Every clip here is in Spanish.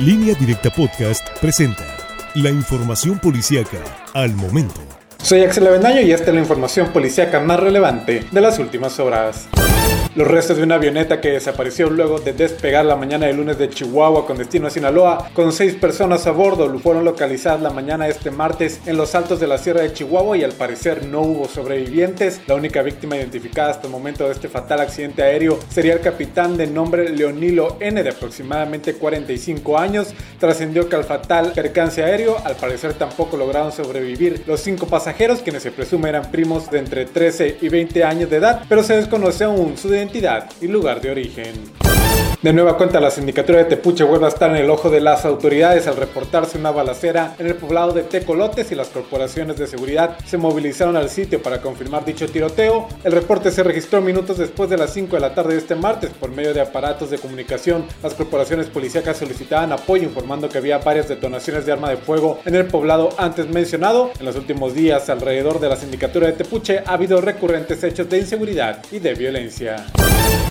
Línea Directa Podcast presenta la información policíaca al momento. Soy Axel Avendaño y esta es la información policíaca más relevante de las últimas horas. Los restos de una avioneta que desapareció luego de despegar la mañana del lunes de Chihuahua con destino a Sinaloa, con seis personas a bordo, fueron localizadas la mañana de este martes en los altos de la Sierra de Chihuahua y al parecer no hubo sobrevivientes. La única víctima identificada hasta el momento de este fatal accidente aéreo sería el capitán de nombre Leonilo N, de aproximadamente 45 años. Trascendió que al fatal percance aéreo, al parecer tampoco lograron sobrevivir los cinco pasajeros, quienes se presume eran primos de entre 13 y 20 años de edad, pero se desconoce aún su identidad y lugar de origen. De nueva cuenta, la sindicatura de Tepuche vuelve a estar en el ojo de las autoridades al reportarse una balacera en el poblado de Tecolotes y las corporaciones de seguridad se movilizaron al sitio para confirmar dicho tiroteo. El reporte se registró minutos después de las 5 de la tarde de este martes por medio de aparatos de comunicación. Las corporaciones policíacas solicitaban apoyo informando que había varias detonaciones de arma de fuego en el poblado antes mencionado. En los últimos días, alrededor de la sindicatura de Tepuche ha habido recurrentes hechos de inseguridad y de violencia.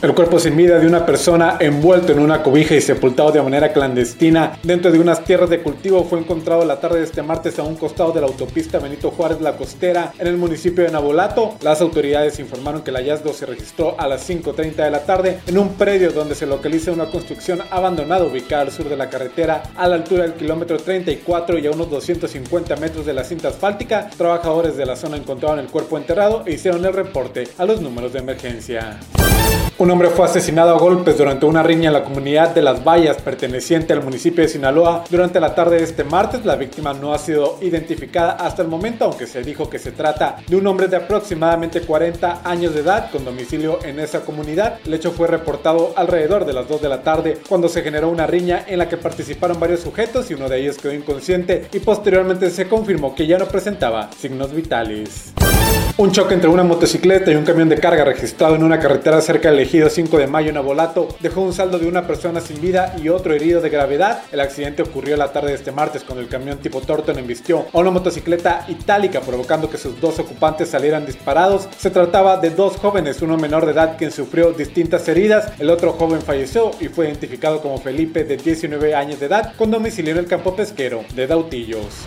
El cuerpo sin vida de una persona envuelto en una cobija y sepultado de manera clandestina dentro de unas tierras de cultivo fue encontrado la tarde de este martes a un costado de la autopista Benito Juárez La Costera en el municipio de Nabolato. Las autoridades informaron que el hallazgo se registró a las 5.30 de la tarde en un predio donde se localiza una construcción abandonada ubicada al sur de la carretera a la altura del kilómetro 34 y a unos 250 metros de la cinta asfáltica. Trabajadores de la zona encontraron el cuerpo enterrado e hicieron el reporte a los números de emergencia. Un hombre fue asesinado a golpes durante una riña en la comunidad de Las Vallas, perteneciente al municipio de Sinaloa, durante la tarde de este martes. La víctima no ha sido identificada hasta el momento, aunque se dijo que se trata de un hombre de aproximadamente 40 años de edad con domicilio en esa comunidad. El hecho fue reportado alrededor de las 2 de la tarde, cuando se generó una riña en la que participaron varios sujetos y uno de ellos quedó inconsciente y posteriormente se confirmó que ya no presentaba signos vitales. Un choque entre una motocicleta y un camión de carga registrado en una carretera cerca del ejido 5 de mayo en Abolato dejó un saldo de una persona sin vida y otro herido de gravedad. El accidente ocurrió la tarde de este martes cuando el camión tipo Torton embistió a una motocicleta itálica provocando que sus dos ocupantes salieran disparados. Se trataba de dos jóvenes, uno menor de edad quien sufrió distintas heridas, el otro joven falleció y fue identificado como Felipe de 19 años de edad con domicilio en el campo pesquero de Dautillos.